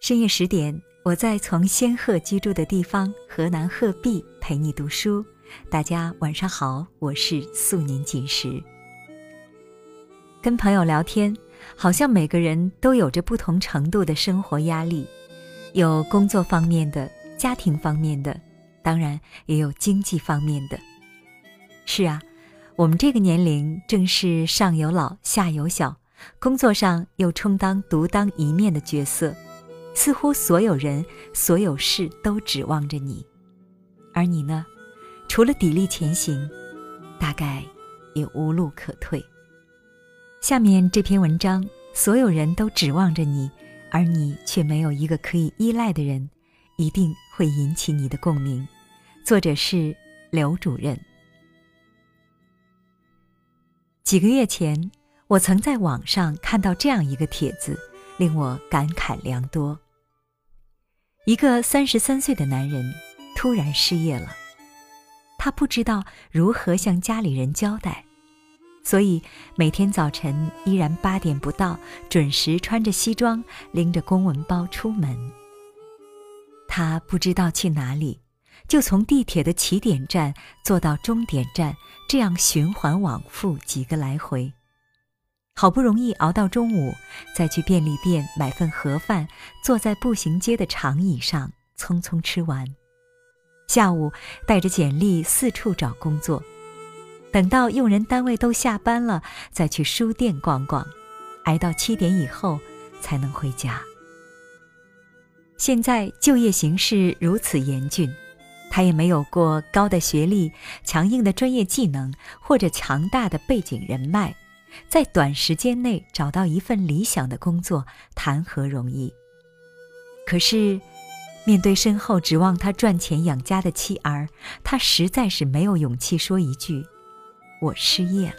深夜十点，我在从仙鹤居住的地方河南鹤壁陪你读书。大家晚上好，我是素年锦时。跟朋友聊天，好像每个人都有着不同程度的生活压力，有工作方面的、家庭方面的，当然也有经济方面的。是啊，我们这个年龄正是上有老下有小，工作上又充当独当一面的角色。似乎所有人、所有事都指望着你，而你呢，除了砥砺前行，大概也无路可退。下面这篇文章，所有人都指望着你，而你却没有一个可以依赖的人，一定会引起你的共鸣。作者是刘主任。几个月前，我曾在网上看到这样一个帖子，令我感慨良多。一个三十三岁的男人突然失业了，他不知道如何向家里人交代，所以每天早晨依然八点不到，准时穿着西装，拎着公文包出门。他不知道去哪里，就从地铁的起点站坐到终点站，这样循环往复几个来回。好不容易熬到中午，再去便利店买份盒饭，坐在步行街的长椅上匆匆吃完。下午带着简历四处找工作，等到用人单位都下班了，再去书店逛逛，挨到七点以后才能回家。现在就业形势如此严峻，他也没有过高的学历、强硬的专业技能或者强大的背景人脉。在短时间内找到一份理想的工作，谈何容易？可是，面对身后指望他赚钱养家的妻儿，他实在是没有勇气说一句：“我失业了。”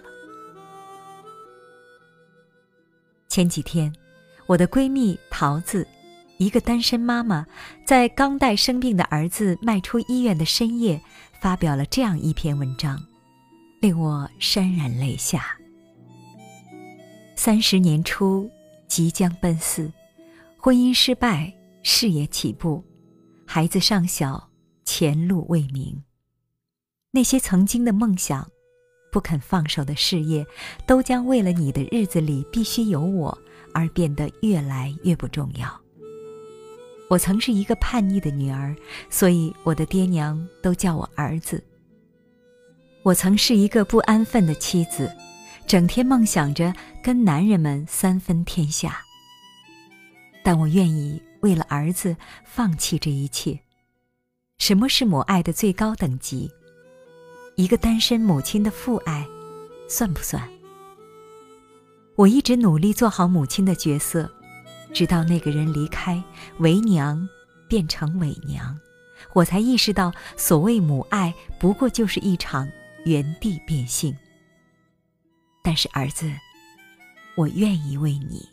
前几天，我的闺蜜桃子，一个单身妈妈，在刚带生病的儿子迈出医院的深夜，发表了这样一篇文章，令我潸然泪下。三十年初，即将奔四，婚姻失败，事业起步，孩子尚小，前路未明。那些曾经的梦想，不肯放手的事业，都将为了你的日子里必须有我而变得越来越不重要。我曾是一个叛逆的女儿，所以我的爹娘都叫我儿子。我曾是一个不安分的妻子。整天梦想着跟男人们三分天下，但我愿意为了儿子放弃这一切。什么是母爱的最高等级？一个单身母亲的父爱，算不算？我一直努力做好母亲的角色，直到那个人离开，为娘变成伪娘，我才意识到，所谓母爱不过就是一场原地变性。但是儿子，我愿意为你。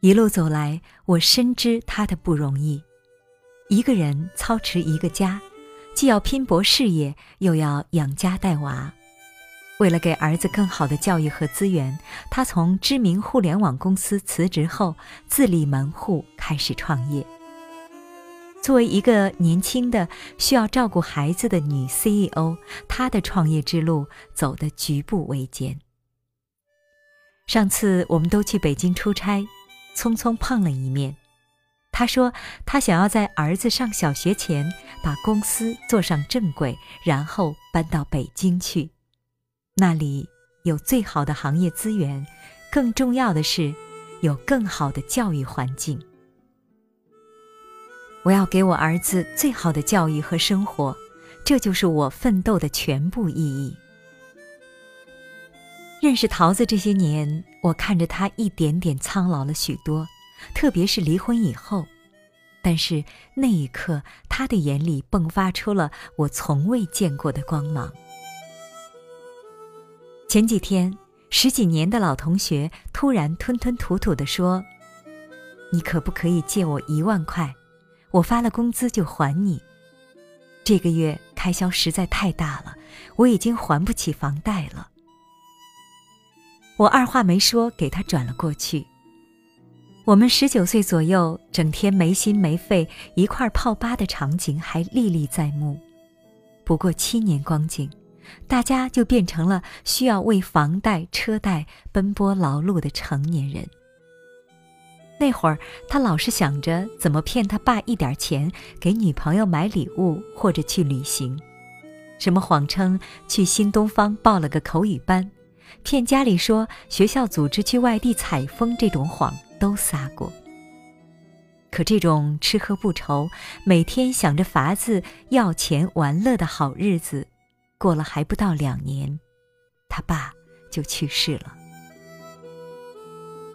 一路走来，我深知他的不容易。一个人操持一个家，既要拼搏事业，又要养家带娃。为了给儿子更好的教育和资源，他从知名互联网公司辞职后，自立门户，开始创业。作为一个年轻的需要照顾孩子的女 CEO，她的创业之路走得举步维艰。上次我们都去北京出差，匆匆碰了一面。她说她想要在儿子上小学前把公司做上正轨，然后搬到北京去。那里有最好的行业资源，更重要的是有更好的教育环境。我要给我儿子最好的教育和生活，这就是我奋斗的全部意义。认识桃子这些年，我看着他一点点苍老了许多，特别是离婚以后。但是那一刻，他的眼里迸发出了我从未见过的光芒。前几天，十几年的老同学突然吞吞吐吐地说：“你可不可以借我一万块？”我发了工资就还你。这个月开销实在太大了，我已经还不起房贷了。我二话没说，给他转了过去。我们十九岁左右，整天没心没肺一块泡吧的场景还历历在目。不过七年光景，大家就变成了需要为房贷车贷奔波劳碌的成年人。那会儿，他老是想着怎么骗他爸一点钱，给女朋友买礼物或者去旅行，什么谎称去新东方报了个口语班，骗家里说学校组织去外地采风，这种谎。都撒过，可这种吃喝不愁、每天想着法子要钱玩乐的好日子，过了还不到两年，他爸就去世了。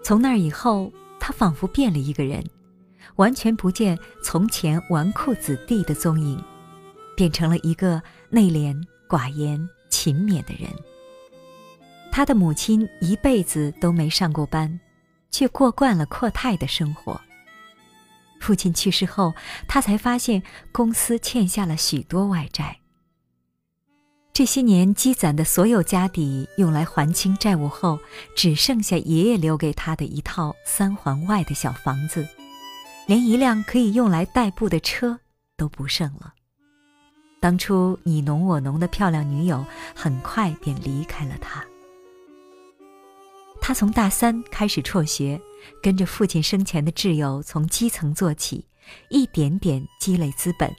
从那以后，他仿佛变了一个人，完全不见从前纨绔子弟的踪影，变成了一个内敛、寡言、勤勉的人。他的母亲一辈子都没上过班。却过惯了阔太的生活。父亲去世后，他才发现公司欠下了许多外债。这些年积攒的所有家底用来还清债务后，只剩下爷爷留给他的一套三环外的小房子，连一辆可以用来代步的车都不剩了。当初你侬我侬的漂亮女友，很快便离开了他。他从大三开始辍学，跟着父亲生前的挚友从基层做起，一点点积累资本。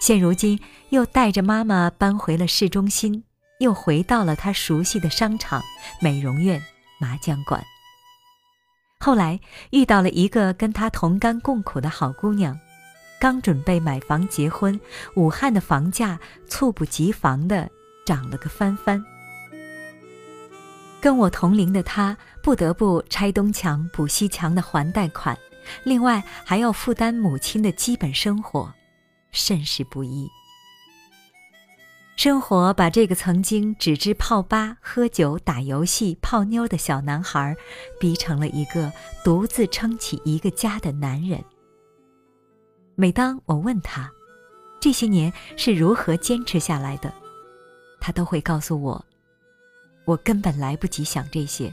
现如今又带着妈妈搬回了市中心，又回到了他熟悉的商场、美容院、麻将馆。后来遇到了一个跟他同甘共苦的好姑娘，刚准备买房结婚，武汉的房价猝不及防的涨了个翻番。跟我同龄的他，不得不拆东墙补西墙的还贷款，另外还要负担母亲的基本生活，甚是不易。生活把这个曾经只知泡吧、喝酒、打游戏、泡妞的小男孩，逼成了一个独自撑起一个家的男人。每当我问他，这些年是如何坚持下来的，他都会告诉我。我根本来不及想这些，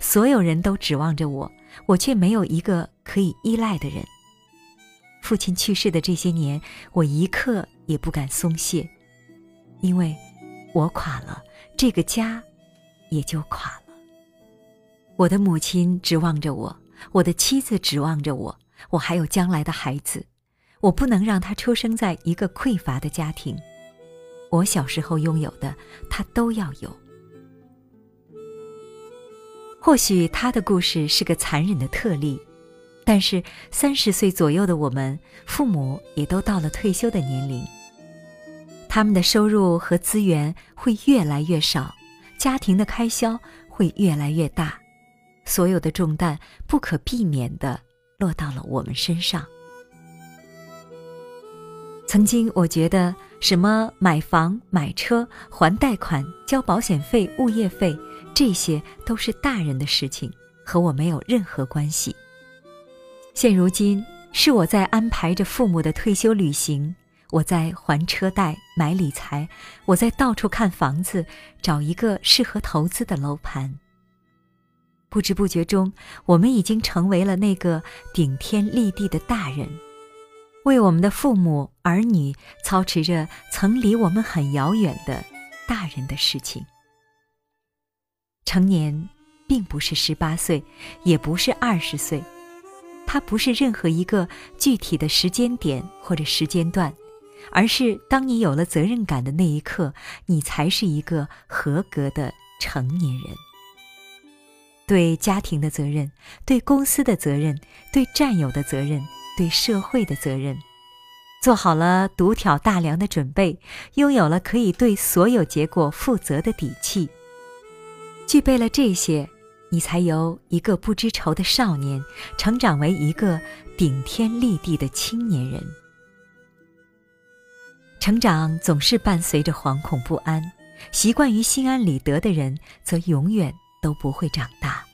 所有人都指望着我，我却没有一个可以依赖的人。父亲去世的这些年，我一刻也不敢松懈，因为我垮了，这个家也就垮了。我的母亲指望着我，我的妻子指望着我，我还有将来的孩子，我不能让他出生在一个匮乏的家庭。我小时候拥有的，他都要有。或许他的故事是个残忍的特例，但是三十岁左右的我们，父母也都到了退休的年龄。他们的收入和资源会越来越少，家庭的开销会越来越大，所有的重担不可避免地落到了我们身上。曾经我觉得，什么买房、买车、还贷款、交保险费、物业费。这些都是大人的事情，和我没有任何关系。现如今是我在安排着父母的退休旅行，我在还车贷、买理财，我在到处看房子，找一个适合投资的楼盘。不知不觉中，我们已经成为了那个顶天立地的大人，为我们的父母儿女操持着曾离我们很遥远的大人的事情。成年，并不是十八岁，也不是二十岁，它不是任何一个具体的时间点或者时间段，而是当你有了责任感的那一刻，你才是一个合格的成年人。对家庭的责任，对公司的责任，对战友的责任，对社会的责任，做好了独挑大梁的准备，拥有了可以对所有结果负责的底气。具备了这些，你才由一个不知愁的少年，成长为一个顶天立地的青年人。成长总是伴随着惶恐不安，习惯于心安理得的人，则永远都不会长大。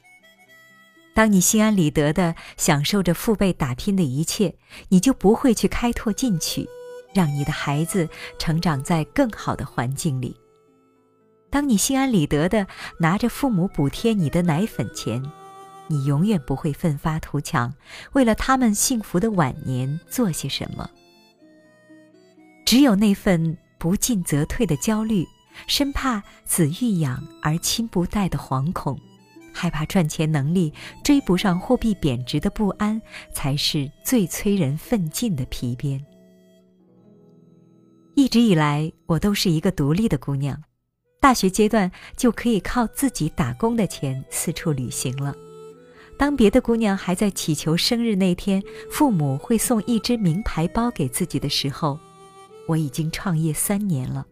当你心安理得的享受着父辈打拼的一切，你就不会去开拓进取，让你的孩子成长在更好的环境里。当你心安理得的拿着父母补贴你的奶粉钱，你永远不会奋发图强，为了他们幸福的晚年做些什么。只有那份不进则退的焦虑，生怕子欲养而亲不待的惶恐，害怕赚钱能力追不上货币贬值的不安，才是最催人奋进的皮鞭。一直以来，我都是一个独立的姑娘，大学阶段就可以靠自己打工的钱四处旅行了。当别的姑娘还在祈求生日那天父母会送一只名牌包给自己的时候，我已经创业三年了，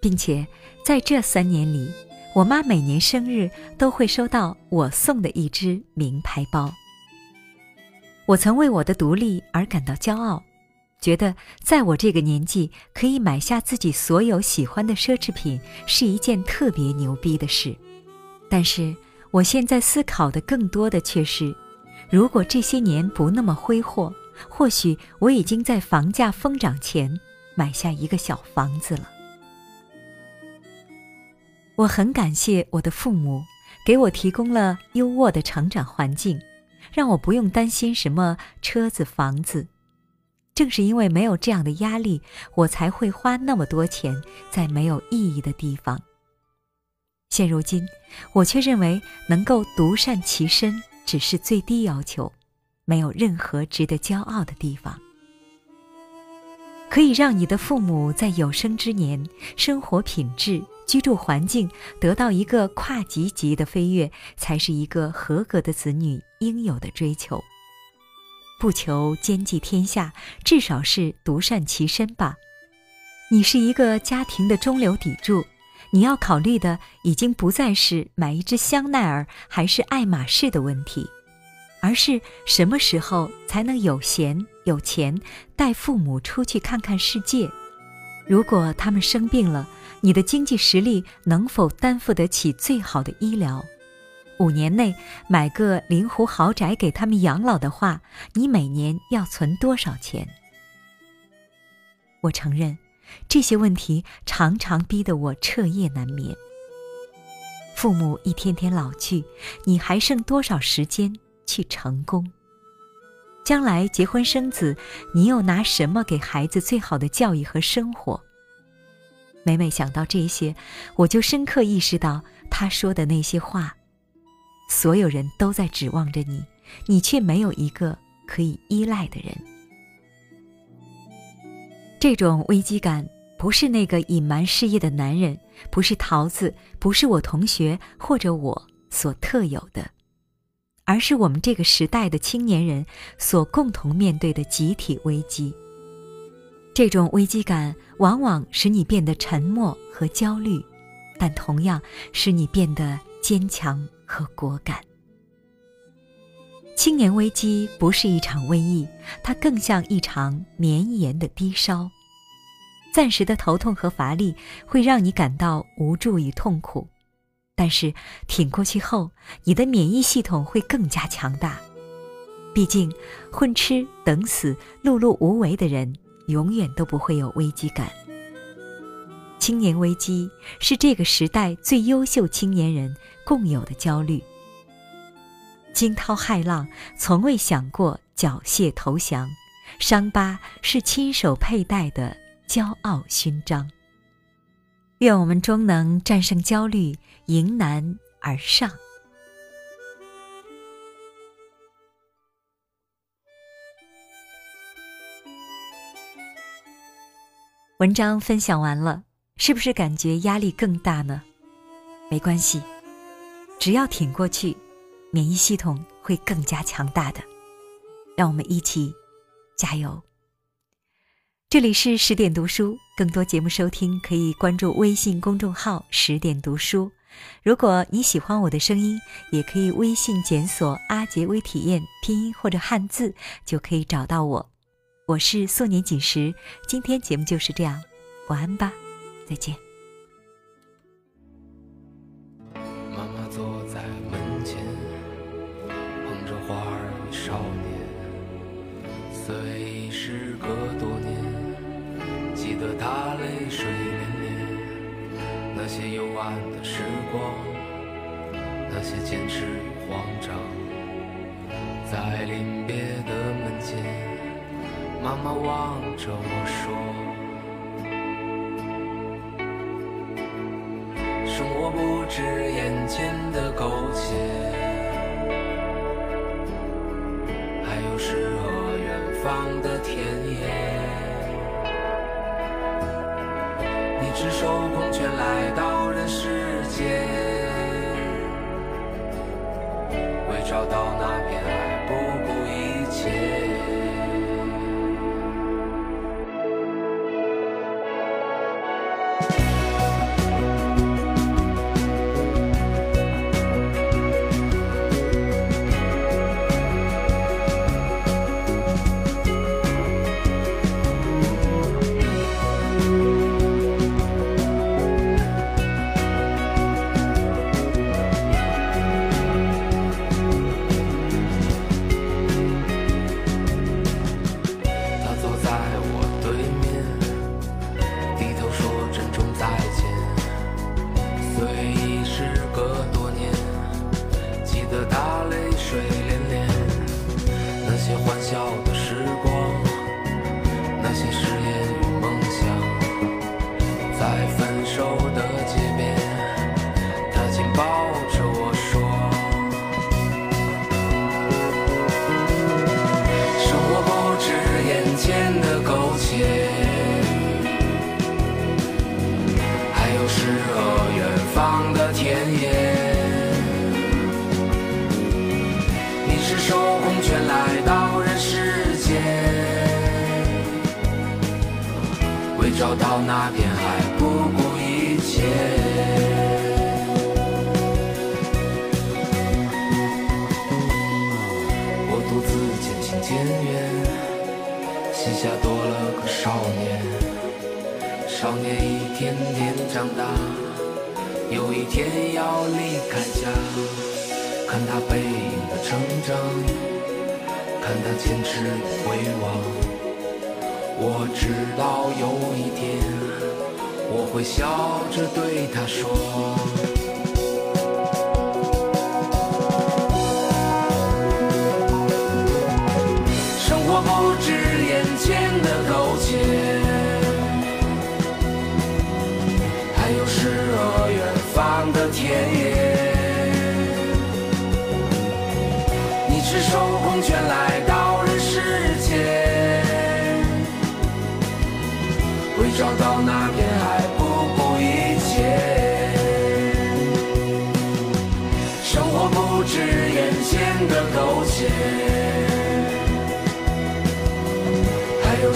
并且在这三年里，我妈每年生日都会收到我送的一只名牌包。我曾为我的独立而感到骄傲，觉得在我这个年纪可以买下自己所有喜欢的奢侈品是一件特别牛逼的事。但是我现在思考的更多的却是，如果这些年不那么挥霍，或许我已经在房价疯涨前。买下一个小房子了。我很感谢我的父母，给我提供了优渥的成长环境，让我不用担心什么车子、房子。正是因为没有这样的压力，我才会花那么多钱在没有意义的地方。现如今，我却认为能够独善其身只是最低要求，没有任何值得骄傲的地方。可以让你的父母在有生之年，生活品质、居住环境得到一个跨级级的飞跃，才是一个合格的子女应有的追求。不求兼济天下，至少是独善其身吧。你是一个家庭的中流砥柱，你要考虑的已经不再是买一只香奈儿还是爱马仕的问题。而是什么时候才能有闲有钱带父母出去看看世界？如果他们生病了，你的经济实力能否担负得起最好的医疗？五年内买个临湖豪宅给他们养老的话，你每年要存多少钱？我承认，这些问题常常逼得我彻夜难眠。父母一天天老去，你还剩多少时间？去成功。将来结婚生子，你又拿什么给孩子最好的教育和生活？每每想到这些，我就深刻意识到他说的那些话：所有人都在指望着你，你却没有一个可以依赖的人。这种危机感，不是那个隐瞒事业的男人，不是桃子，不是我同学或者我所特有的。而是我们这个时代的青年人所共同面对的集体危机。这种危机感往往使你变得沉默和焦虑，但同样使你变得坚强和果敢。青年危机不是一场瘟疫，它更像一场绵延的低烧。暂时的头痛和乏力会让你感到无助与痛苦。但是挺过去后，你的免疫系统会更加强大。毕竟，混吃等死、碌碌无为的人，永远都不会有危机感。青年危机是这个时代最优秀青年人共有的焦虑。惊涛骇浪，从未想过缴械投降；伤疤是亲手佩戴的骄傲勋章。愿我们终能战胜焦虑。迎难而上。文章分享完了，是不是感觉压力更大呢？没关系，只要挺过去，免疫系统会更加强大的。让我们一起加油！这里是十点读书，更多节目收听可以关注微信公众号“十点读书”。如果你喜欢我的声音，也可以微信检索“阿杰微体验”拼音或者汉字，就可以找到我。我是素年锦时，今天节目就是这样，晚安吧，再见。妈妈坐在门前，捧着花儿与少年，虽时隔多年，记得她泪水涟涟。那些幽暗的时光，那些坚持与慌张。在临别的门前，妈妈望着我说：“不止眼前的苟且，还有诗和远方的田野。你赤手空拳来到人世间，为找到长大，有一天要离开家。看他背影的成长，看他坚持与回望。我知道有一天，我会笑着对他说。生活不止眼前的苟且，